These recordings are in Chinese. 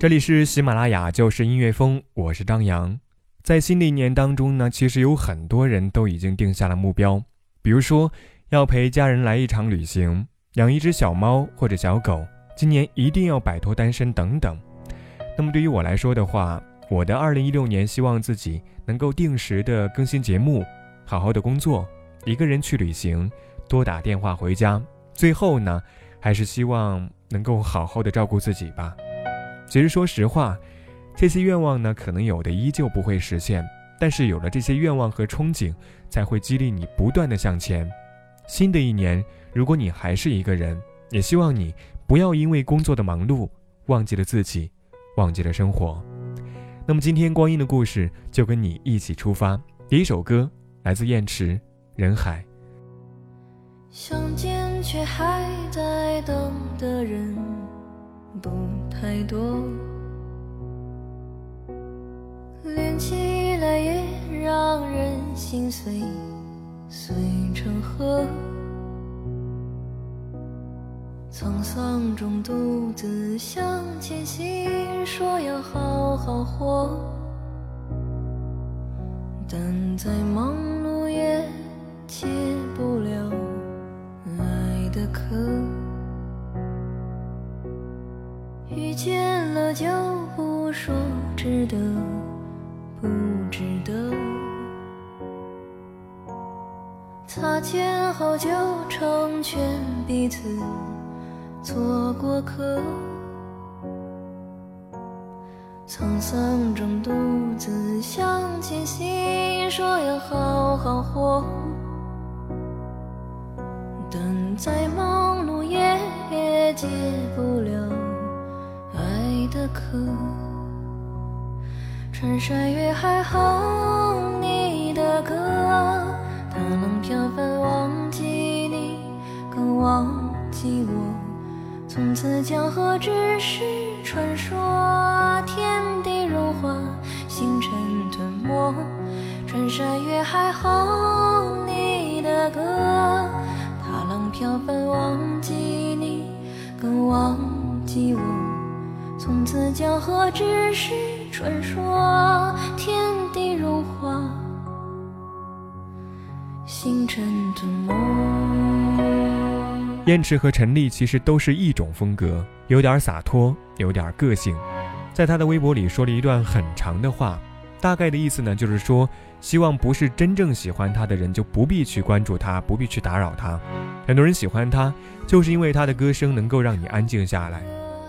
这里是喜马拉雅，就是音乐风，我是张扬。在新的一年当中呢，其实有很多人都已经定下了目标，比如说要陪家人来一场旅行，养一只小猫或者小狗，今年一定要摆脱单身等等。那么对于我来说的话，我的二零一六年希望自己能够定时的更新节目，好好的工作，一个人去旅行，多打电话回家。最后呢，还是希望能够好好的照顾自己吧。其实，说实话，这些愿望呢，可能有的依旧不会实现。但是，有了这些愿望和憧憬，才会激励你不断的向前。新的一年，如果你还是一个人，也希望你不要因为工作的忙碌，忘记了自己，忘记了生活。那么，今天光阴的故事就跟你一起出发。第一首歌来自燕池，《人海》。相见却还在等的人。不太多，连起来也让人心碎，碎成河。沧桑中独自向前行，说要好好活，但再忙碌也解不擦肩后就成全彼此做过客，沧桑中独自向前行，说要好好活，等再忙碌也也解不了爱。的渴，穿山越海好从此江河只是传说，天地融化，星辰吞没。穿山越海哼你的歌，踏浪飘翻忘记你，更忘记我。从此江河只是传说，天地融化，星辰吞没。燕池和陈丽其实都是一种风格，有点洒脱，有点个性。在他的微博里说了一段很长的话，大概的意思呢，就是说，希望不是真正喜欢他的人就不必去关注他，不必去打扰他。很多人喜欢他，就是因为他的歌声能够让你安静下来。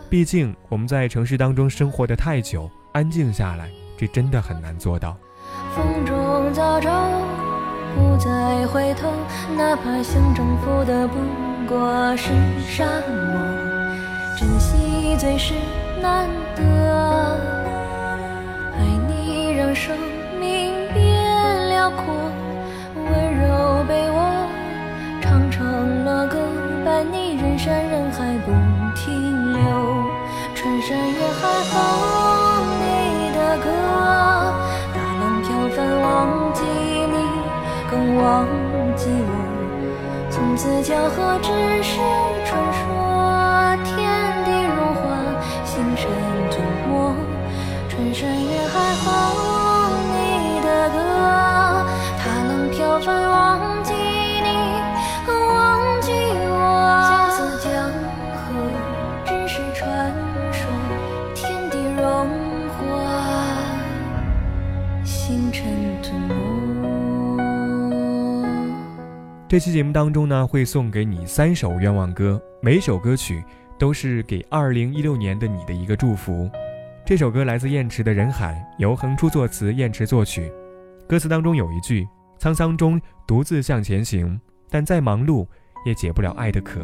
毕竟我们在城市当中生活的太久，安静下来，这真的很难做到。风中早照，不再回头，哪怕想征服的不过是沙漠，珍惜最是难得。爱你让生命变辽阔，温柔被我唱成了歌，伴你人山人海不停留。穿山越海哼你的歌，大浪飘翻忘记你，更忘记我。从此江河只是传说，天地如画，星辰吞没。穿山越海这期节目当中呢，会送给你三首愿望歌，每首歌曲都是给二零一六年的你的一个祝福。这首歌来自燕池的《人海》，由横初作词，燕池作曲。歌词当中有一句：“沧桑中独自向前行，但再忙碌也解不了爱的渴。”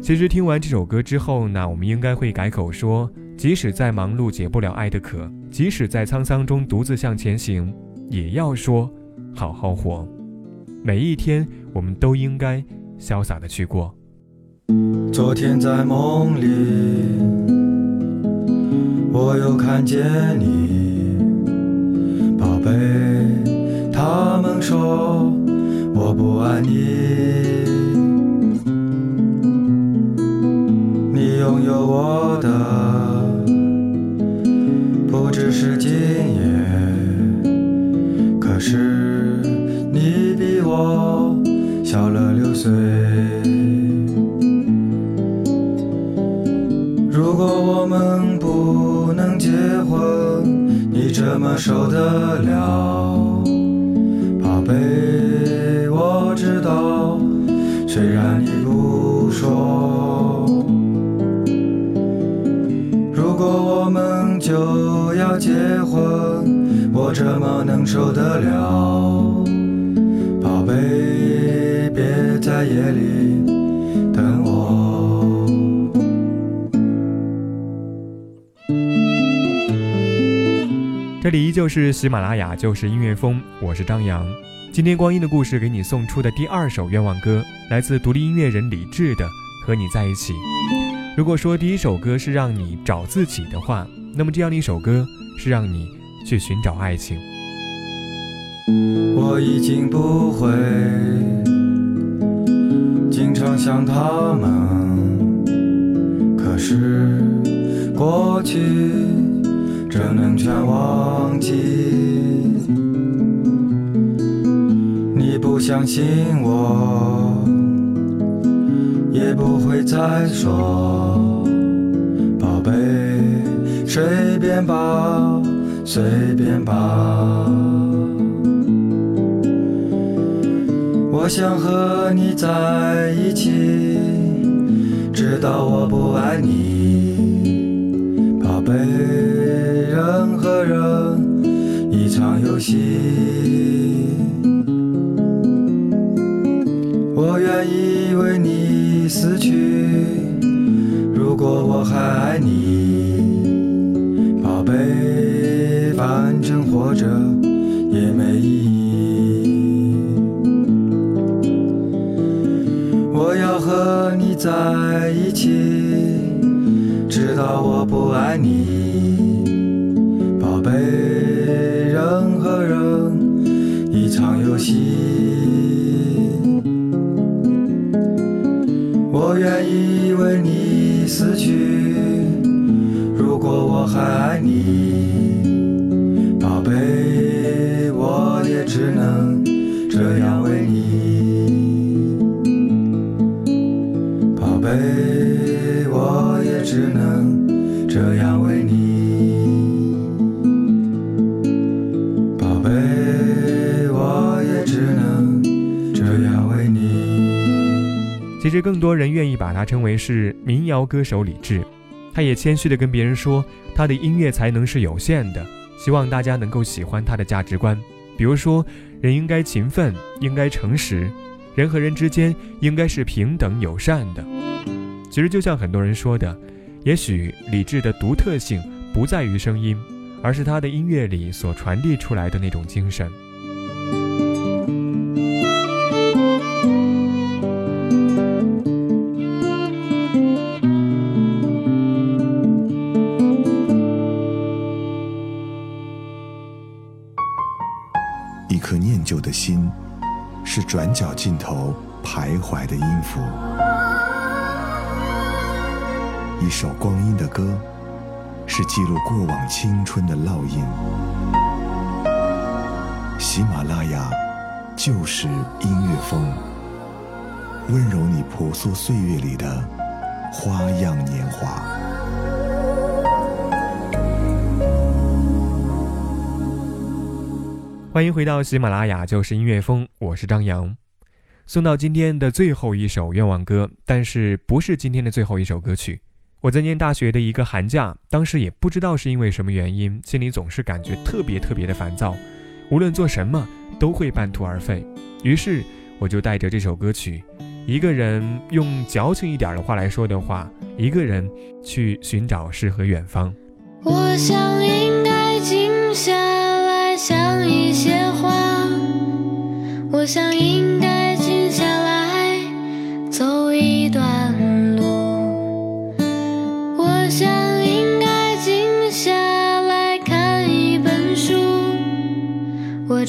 其实听完这首歌之后呢，我们应该会改口说：“即使再忙碌解不了爱的渴，即使在沧桑中独自向前行，也要说好好活。每一天，我们都应该潇洒的去过。昨天在梦里，我又看见你，宝贝。他们说我不爱你，你拥有我的。不只是今夜，了？宝贝，我知道，虽然你不说。如果我们就。要结婚，我怎么能受得了？宝贝，别在夜里这里依旧是喜马拉雅，就是音乐风，我是张扬。今天光阴的故事给你送出的第二首愿望歌，来自独立音乐人李志的《和你在一起》。如果说第一首歌是让你找自己的话，那么这样的一首歌是让你去寻找爱情。我已经不会经常想他们，可是过去只能全忘记？你不相信我，也不会再说，宝贝。随便吧，随便吧。我想和你在一起，直到我不爱你，宝贝。人和人一场游戏，我愿意为你死去。如果我还爱你。宝贝，反正活着也没意义。我要和你在一起，直到我不爱你，愿意为你死去。如果我还爱你，宝贝，我也只能其实，更多人愿意把它称为是民谣歌手李志。他也谦虚地跟别人说，他的音乐才能是有限的，希望大家能够喜欢他的价值观，比如说人应该勤奋，应该诚实，人和人之间应该是平等友善的。其实就像很多人说的，也许李志的独特性不在于声音，而是他的音乐里所传递出来的那种精神。尽头徘徊的音符；一首光阴的歌，是记录过往青春的烙印。喜马拉雅，就是音乐风，温柔你婆娑岁月里的花样年华。欢迎回到喜马拉雅，就是音乐风，我是张扬。送到今天的最后一首愿望歌，但是不是今天的最后一首歌曲。我在念大学的一个寒假，当时也不知道是因为什么原因，心里总是感觉特别特别的烦躁，无论做什么都会半途而废。于是我就带着这首歌曲，一个人用矫情一点的话来说的话，一个人去寻找诗和远方。我想应该静下来想一些话，我想应该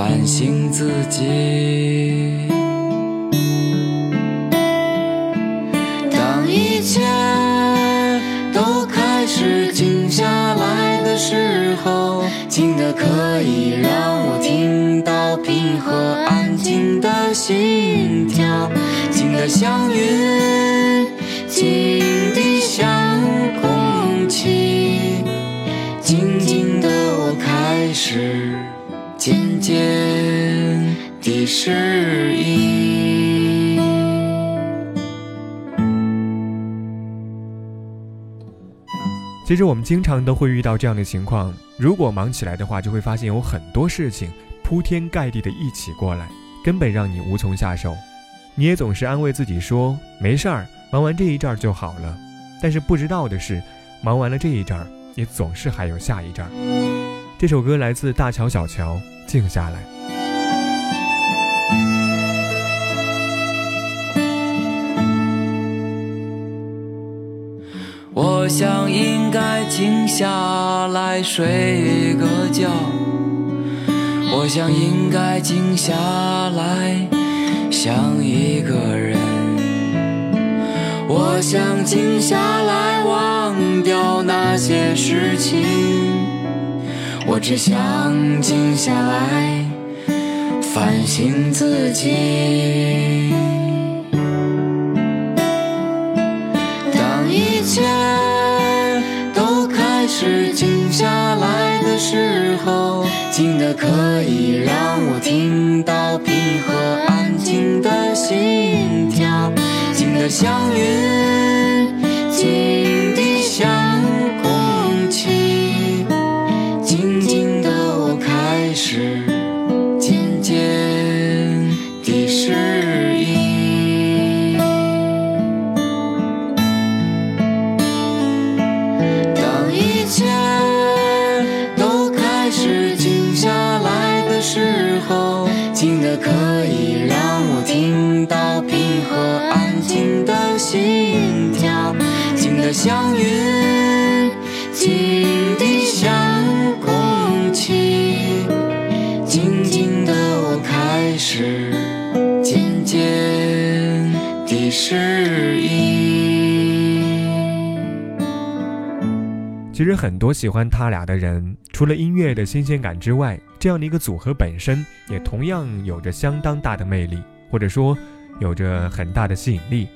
反省自己。当一切都开始静下来的时候，静的可以让我听到平和安静的心跳，静的像云，静的像空气，静静的我开始渐渐地适应。其实我们经常都会遇到这样的情况，如果忙起来的话，就会发现有很多事情铺天盖地的一起过来，根本让你无从下手。你也总是安慰自己说没事儿，忙完这一阵儿就好了。但是不知道的是，忙完了这一阵儿，也总是还有下一阵儿。这首歌来自大乔小乔，静下来。我想应该静下来睡个觉，我想应该静下来想一个人，我想静下来忘掉那些事情，我只想静下来反省自己。当一切都开始静下来的时候，静的可以让我听到平和安静的心跳，静的像云，静的像云，静的像空气，静静的我开始渐渐地适应。其实很多喜欢他俩的人，除了音乐的新鲜感之外，这样的一个组合本身也同样有着相当大的魅力，或者说有着很大的吸引力。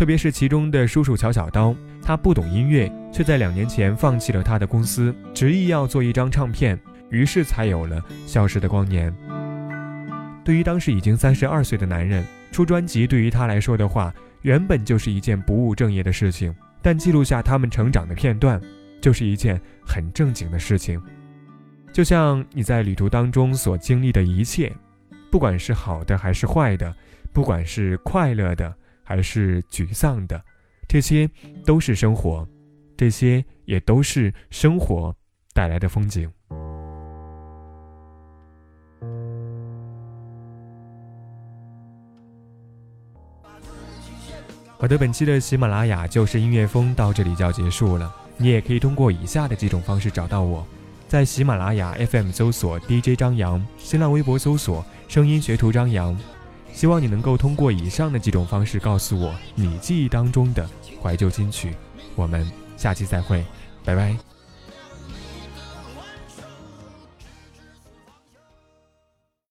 特别是其中的叔叔乔小刀，他不懂音乐，却在两年前放弃了他的公司，执意要做一张唱片，于是才有了《消失的光年》。对于当时已经三十二岁的男人，出专辑对于他来说的话，原本就是一件不务正业的事情，但记录下他们成长的片段。就是一件很正经的事情，就像你在旅途当中所经历的一切，不管是好的还是坏的，不管是快乐的还是沮丧的，这些都是生活，这些也都是生活带来的风景。好的，本期的喜马拉雅就是音乐风到这里就要结束了。你也可以通过以下的几种方式找到我，在喜马拉雅 FM 搜索 DJ 张扬，新浪微博搜索声音学徒张扬。希望你能够通过以上的几种方式告诉我你记忆当中的怀旧金曲。我们下期再会，拜拜。